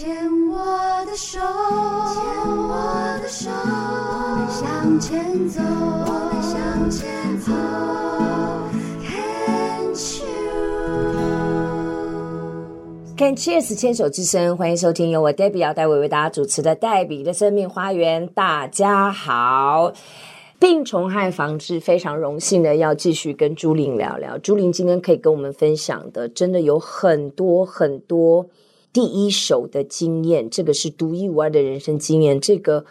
牵我的手，牵我的手，我们向前走，我们向前走。Can cheers 牵手之声，欢迎收听由我 Debbie 姚代伟为大家主持的黛比的生命花园。大家好，病虫害防治非常荣幸的要继续跟朱玲聊聊。朱玲今天可以跟我们分享的，真的有很多很多第一手的经验，这个是独一无二的人生经验。这个。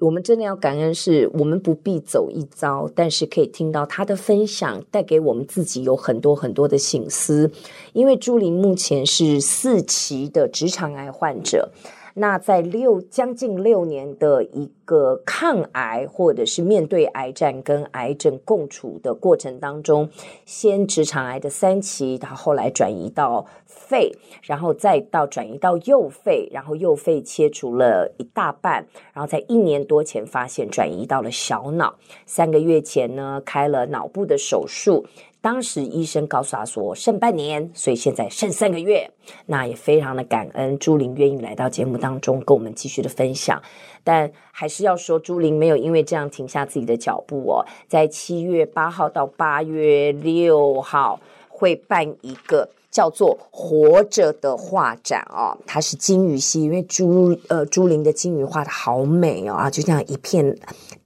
我们真的要感恩，是我们不必走一遭，但是可以听到他的分享，带给我们自己有很多很多的醒思。因为朱玲目前是四期的直肠癌患者。那在六将近六年的一个抗癌或者是面对癌症跟癌症共处的过程当中，先直肠癌的三期，他后来转移到肺，然后再到转移到右肺，然后右肺切除了一大半，然后在一年多前发现转移到了小脑，三个月前呢开了脑部的手术。当时医生告诉他说剩半年，所以现在剩三个月。那也非常的感恩朱玲愿意来到节目当中跟我们继续的分享。但还是要说，朱玲没有因为这样停下自己的脚步哦，在七月八号到八月六号会办一个。叫做活着的画展哦，它是金鱼溪，因为朱呃朱玲的金鱼画的好美哦啊，就这样一片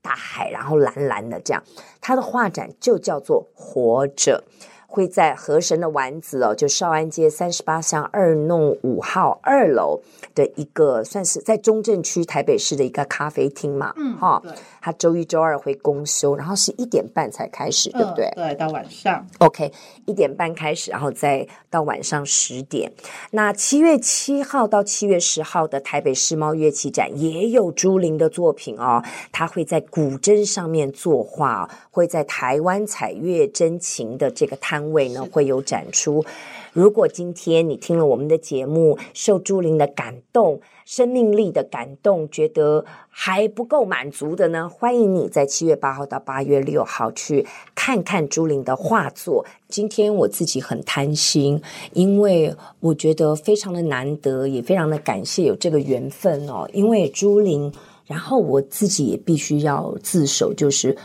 大海，然后蓝蓝的这样，它的画展就叫做活着。会在河神的丸子哦，就少安街三十八巷二弄五号二楼的一个，算是在中正区台北市的一个咖啡厅嘛，嗯，哈，对，他周一周二会公休，然后是一点半才开始，对不对？对，到晚上。OK，一点半开始，然后再到晚上十点。那七月七号到七月十号的台北世贸乐器展也有朱玲的作品哦，他会在古筝上面作画，会在台湾彩乐真情的这个摊。位呢会有展出。如果今天你听了我们的节目，受朱玲的感动、生命力的感动，觉得还不够满足的呢，欢迎你在七月八号到八月六号去看看朱玲的画作。今天我自己很贪心，因为我觉得非常的难得，也非常的感谢有这个缘分哦。因为朱玲，然后我自己也必须要自首，就是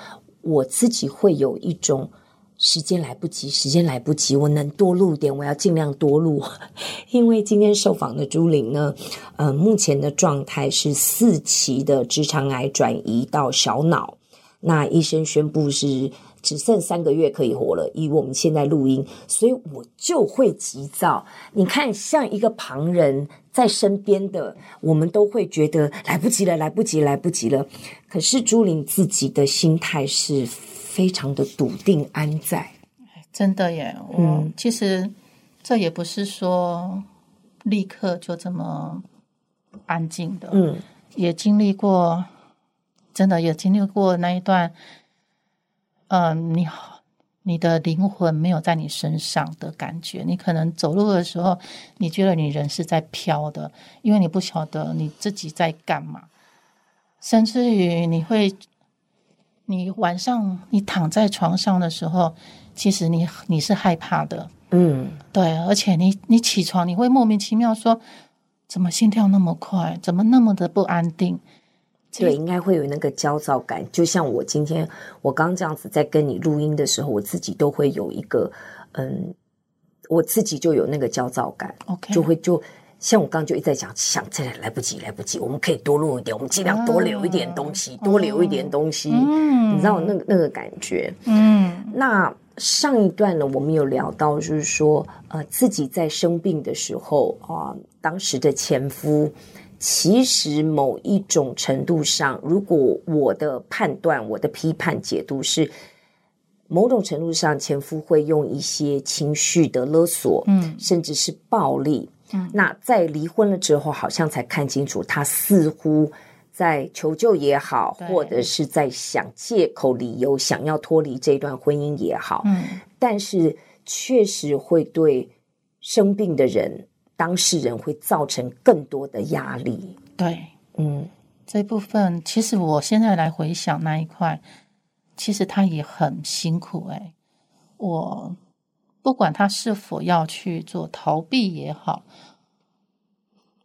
我自己会有一种。时间来不及，时间来不及，我能多录点，我要尽量多录。因为今天受访的朱玲呢，呃，目前的状态是四期的直肠癌转移到小脑，那医生宣布是只剩三个月可以活了。以我们现在录音，所以我就会急躁。你看，像一个旁人在身边的，我们都会觉得来不及了，来不及，来不及了。可是朱玲自己的心态是。非常的笃定安在，真的耶！嗯，其实这也不是说立刻就这么安静的，嗯，也经历过，真的也经历过那一段，嗯、呃，你你的灵魂没有在你身上的感觉，你可能走路的时候，你觉得你人是在飘的，因为你不晓得你自己在干嘛，甚至于你会。你晚上你躺在床上的时候，其实你你是害怕的，嗯，对，而且你你起床你会莫名其妙说，怎么心跳那么快，怎么那么的不安定？对，应该会有那个焦躁感。就像我今天我刚这样子在跟你录音的时候，我自己都会有一个，嗯，我自己就有那个焦躁感，OK，就会就。像我刚刚就一直在讲，想这来不及，来不及，我们可以多录一点，我们尽量多留一点东西，多留一点东西，嗯，你知道那个那个感觉，嗯。那上一段呢，我们有聊到，就是说，呃，自己在生病的时候啊，当时的前夫，其实某一种程度上，如果我的判断、我的批判解读是，某种程度上，前夫会用一些情绪的勒索，嗯，甚至是暴力。嗯，那在离婚了之后，好像才看清楚，他似乎在求救也好，或者是在想借口理由想要脱离这段婚姻也好，嗯，但是确实会对生病的人、当事人会造成更多的压力。对，嗯，这部分其实我现在来回想那一块，其实他也很辛苦欸，我。不管他是否要去做逃避也好，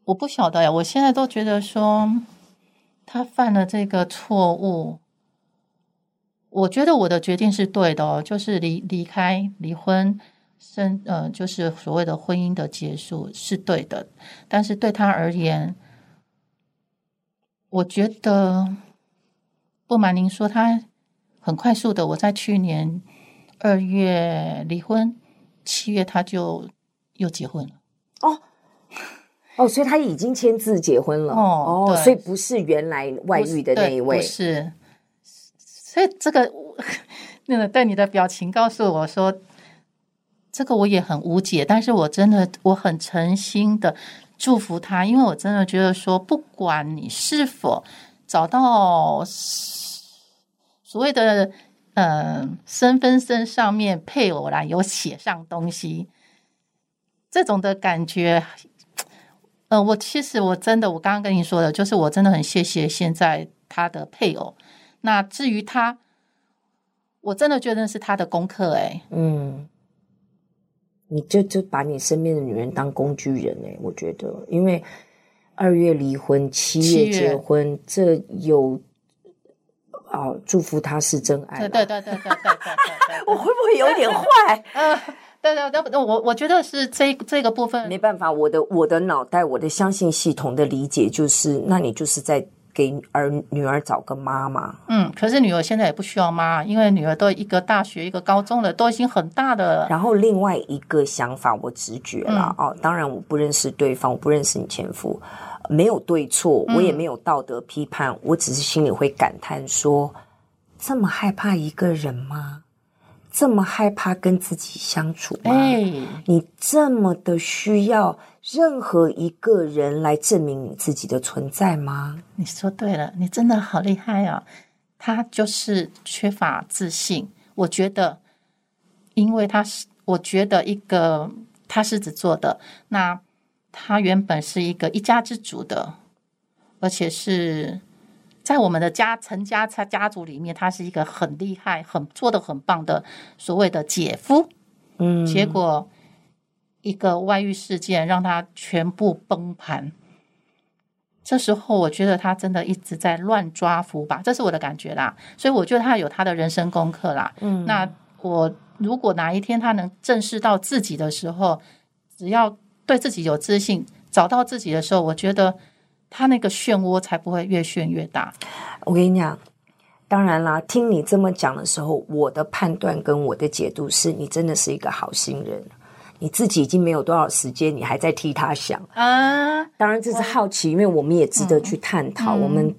我不晓得呀，我现在都觉得说他犯了这个错误，我觉得我的决定是对的哦，就是离离开离婚生呃，就是所谓的婚姻的结束是对的，但是对他而言，我觉得不瞒您说，他很快速的，我在去年二月离婚，七月他就又结婚了哦。哦，所以他已经签字结婚了哦，哦，所以不是原来外遇的那一位，不是。所以这个那个对你的表情告诉我说，这个我也很无解，但是我真的我很诚心的祝福他，因为我真的觉得说，不管你是否找到所谓的嗯、呃、身份证上面配偶啦，有写上东西，这种的感觉。呃，我其实我真的，我刚刚跟你说的，就是我真的很谢谢现在他的配偶。那至于他，我真的觉得是他的功课哎。嗯，你就就把你身边的女人当工具人哎，我觉得，因为二月离婚，七月结婚，这有哦、祝福他是真爱。对对对对对对对,对，我会不会有点坏？对对对，我我觉得是这这个部分没办法，我的我的脑袋，我的相信系统的理解就是，那你就是在给儿女儿找个妈妈。嗯，可是女儿现在也不需要妈，因为女儿都一个大学，一个高中了，都已经很大的。然后另外一个想法，我直觉了、哦，当然我不认识对方，我不认识你前夫。没有对错，我也没有道德批判，嗯、我只是心里会感叹说，这么害怕一个人吗？这么害怕跟自己相处吗？哎，你这么的需要任何一个人来证明你自己的存在吗？你说对了，你真的好厉害啊！他就是缺乏自信。我觉得，因为他是，我觉得一个他狮子座的，那他原本是一个一家之主的，而且是。在我们的家陈家他家族里面，他是一个很厉害、很做的很棒的所谓的姐夫。嗯，结果一个外遇事件让他全部崩盘。这时候，我觉得他真的一直在乱抓扶把，这是我的感觉啦。所以，我觉得他有他的人生功课啦。嗯，那我如果哪一天他能正视到自己的时候，只要对自己有自信，找到自己的时候，我觉得。他那个漩涡才不会越旋越大。我跟你讲，当然啦，听你这么讲的时候，我的判断跟我的解读是你真的是一个好心人。你自己已经没有多少时间，你还在替他想啊？当然这是好奇，因为我们也值得去探讨。嗯、我们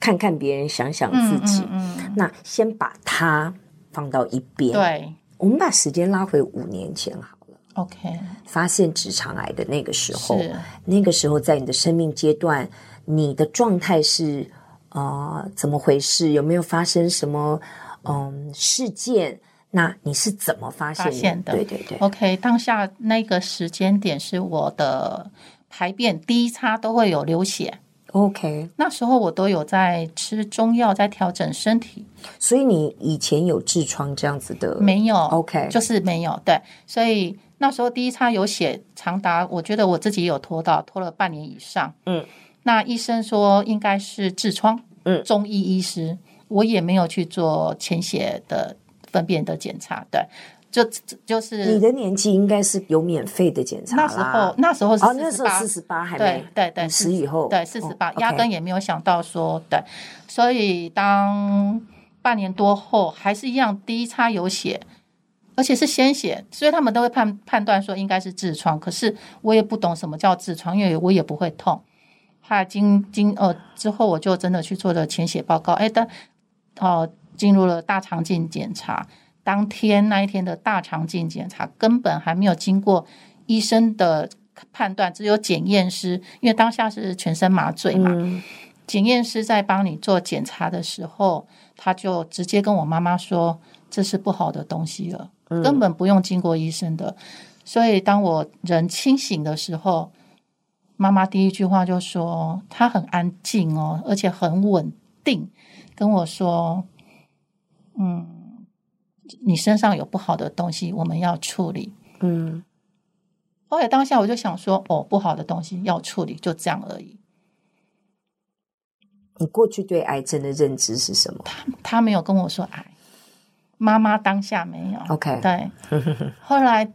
看看别人，想想自己。嗯嗯嗯、那先把他放到一边。对，我们把时间拉回五年前好。OK，发现直肠癌的那个时候，那个时候在你的生命阶段，你的状态是呃怎么回事？有没有发生什么嗯事件？那你是怎么发现的？现的？对对对。OK，当下那个时间点是我的排便第一叉都会有流血。OK，那时候我都有在吃中药，在调整身体。所以你以前有痔疮这样子的？没有。OK，就是没有。对，所以。那时候第一叉有血，长达我觉得我自己有拖到拖了半年以上。嗯，那医生说应该是痔疮。嗯，中医医师，我也没有去做潜血的粪便的检查。对，就就是你的年纪应该是有免费的检查。那时候那时候是哦，那时候四十八还没对对对，十以后对四十八，压根也没有想到说对，所以当半年多后还是一样，第一叉有血。而且是鲜血，所以他们都会判判断说应该是痔疮。可是我也不懂什么叫痔疮，因为我也不会痛。他经经呃之后，我就真的去做了潜血报告。哎，但哦进入了大肠镜检查。当天那一天的大肠镜检查根本还没有经过医生的判断，只有检验师，因为当下是全身麻醉嘛。嗯、检验师在帮你做检查的时候，他就直接跟我妈妈说：“这是不好的东西了。”根本不用经过医生的，所以当我人清醒的时候，妈妈第一句话就说：“他很安静哦，而且很稳定，跟我说，嗯，你身上有不好的东西，我们要处理。”嗯，后来当下我就想说，哦，不好的东西要处理，就这样而已。你过去对癌症的认知是什么？他他没有跟我说癌，妈妈当下没有。OK，对。后来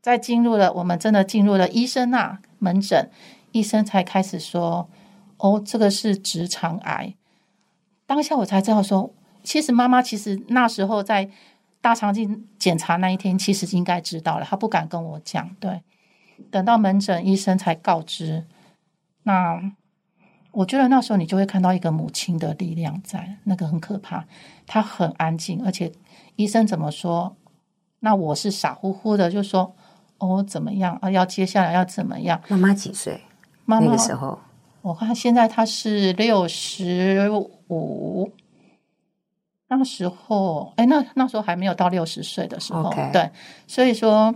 在进入了，我们真的进入了医生那、啊、门诊，医生才开始说，哦，这个是直肠癌。当下我才知道说，其实妈妈其实那时候在大肠镜检查那一天，其实应该知道了，他不敢跟我讲。对，等到门诊医生才告知。那。我觉得那时候你就会看到一个母亲的力量在，那个很可怕。她很安静，而且医生怎么说？那我是傻乎乎的就说：“哦，怎么样啊？要接下来要怎么样？”妈妈几岁？妈妈那个时候，我看现在她是六十五。那时候，哎，那那时候还没有到六十岁的时候。Okay. 对，所以说，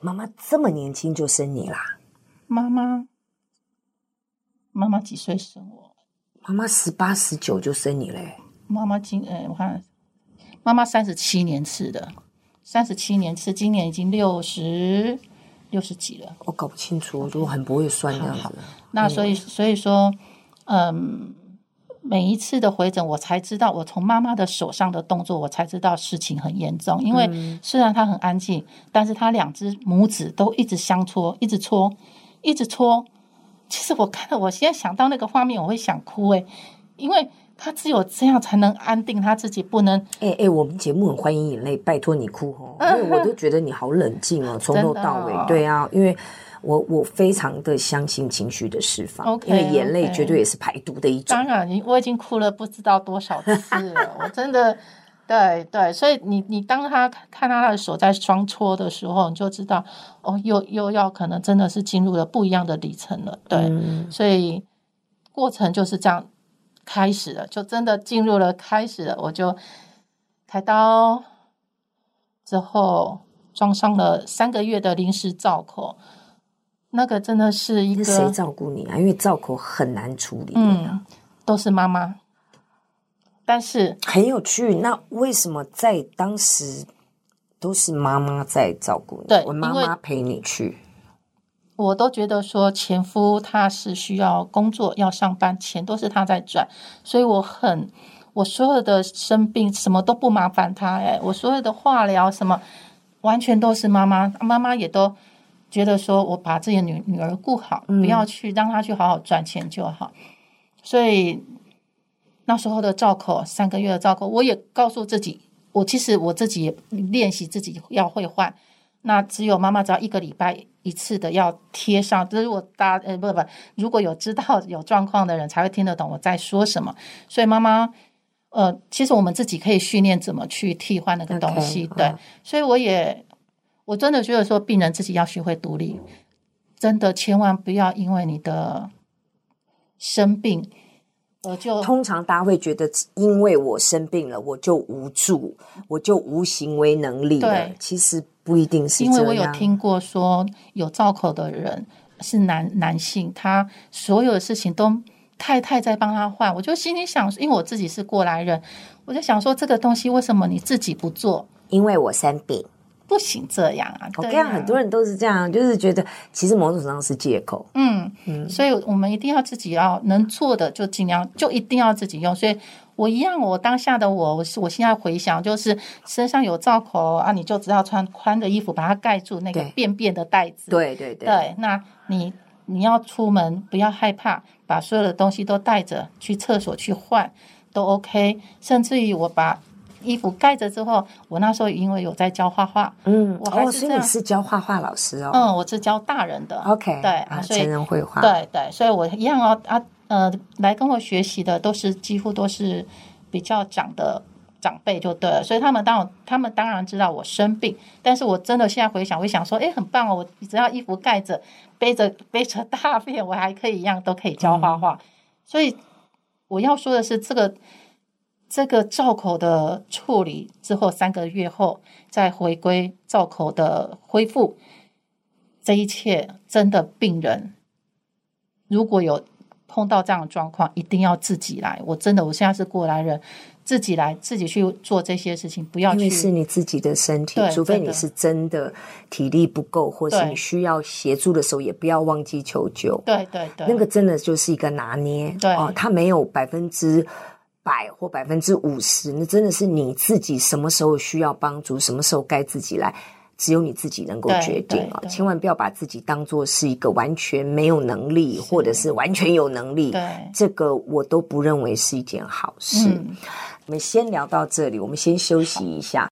妈妈这么年轻就生你啦？妈妈。妈妈几岁生我？妈妈十八十九就生你嘞。妈妈今哎，我看妈妈三十七年次的，三十七年次，今年已经六十六十几了。我搞不清楚，我都很不会算这样子。那所以所以说，嗯，每一次的回诊，我才知道，我从妈妈的手上的动作，我才知道事情很严重。因为虽然她很安静，但是她两只拇指都一直相搓，一直搓，一直搓。其实我看到，我现在想到那个画面，我会想哭诶，因为她只有这样才能安定她自己，不能。哎哎，我们节目很欢迎眼泪，拜托你哭哦，因为我都觉得你好冷静哦，从头到尾。对啊，因为我我非常的相信情绪的释放，okay, 因为眼泪绝对也是排毒的一种。当然，我已经哭了不知道多少次了，我真的。对对，所以你你当他看到他的手在双搓的时候，你就知道哦，又又要可能真的是进入了不一样的里程了。对，嗯、所以过程就是这样开始了，就真的进入了开始了。我就开刀之后装上了三个月的临时造口，那个真的是一个是谁照顾你啊？因为造口很难处理，嗯，都是妈妈。但是很有趣，那为什么在当时都是妈妈在照顾你？对，我妈妈陪你去，我都觉得说前夫他是需要工作要上班，钱都是他在赚，所以我很我所有的生病什么都不麻烦他，哎，我所有的化疗什么完全都是妈妈，妈妈也都觉得说我把自己的女女儿顾好，不要去让她去好好赚钱就好，所以。那时候的照口，三个月的照口，我也告诉自己，我其实我自己也练习自己要会换。那只有妈妈只要一个礼拜一次的要贴上，这是我大呃不不，如果有知道有状况的人才会听得懂我在说什么。所以妈妈呃，其实我们自己可以训练怎么去替换那个东西。Okay, 对，uh. 所以我也我真的觉得说，病人自己要学会独立，真的千万不要因为你的生病。我就通常大家会觉得，因为我生病了，我就无助，我就无行为能力了。对，其实不一定是。因为我有听过说，有造口的人是男男性，他所有的事情都太太在帮他换。我就心里想，因为我自己是过来人，我就想说，这个东西为什么你自己不做？因为我生病。不行这样啊！我看很多人都是这样，就是觉得其实某种程度上是借口。嗯嗯，所以我们一定要自己要能做的就尽量就一定要自己用。所以我一样，我当下的我，我我现在回想，就是身上有罩口啊，你就只要穿宽的衣服把它盖住那个便便的袋子。对对对，对，那你你要出门不要害怕，把所有的东西都带着去厕所去换都 OK。甚至于我把。衣服盖着之后，我那时候因为有在教画画，嗯，我还是、哦、所以你是教画画老师哦，嗯，我是教大人的，OK，对啊，所以成人绘画，对对，所以我一样哦啊呃，来跟我学习的都是几乎都是比较长的长辈就对了，所以他们当我他们当然知道我生病，但是我真的现在回想，我想说，哎，很棒哦，我只要衣服盖着，背着背着大便，我还可以一样都可以教画画，嗯、所以我要说的是这个。这个造口的处理之后，三个月后再回归造口的恢复，这一切真的病人如果有碰到这样的状况，一定要自己来。我真的，我现在是过来人，自己来，自己去做这些事情，不要去。因为是你自己的身体，除非你是真的体力不够，或是你需要协助的时候，也不要忘记求救。对对对，那个真的就是一个拿捏。对哦，他没有百分之百或百分之五十，那真的是你自己什么时候需要帮助，什么时候该自己来。只有你自己能够决定啊！千万不要把自己当做是一个完全没有能力，或者是完全有能力。对，这个我都不认为是一件好事。嗯，我们先聊到这里，我们先休息一下。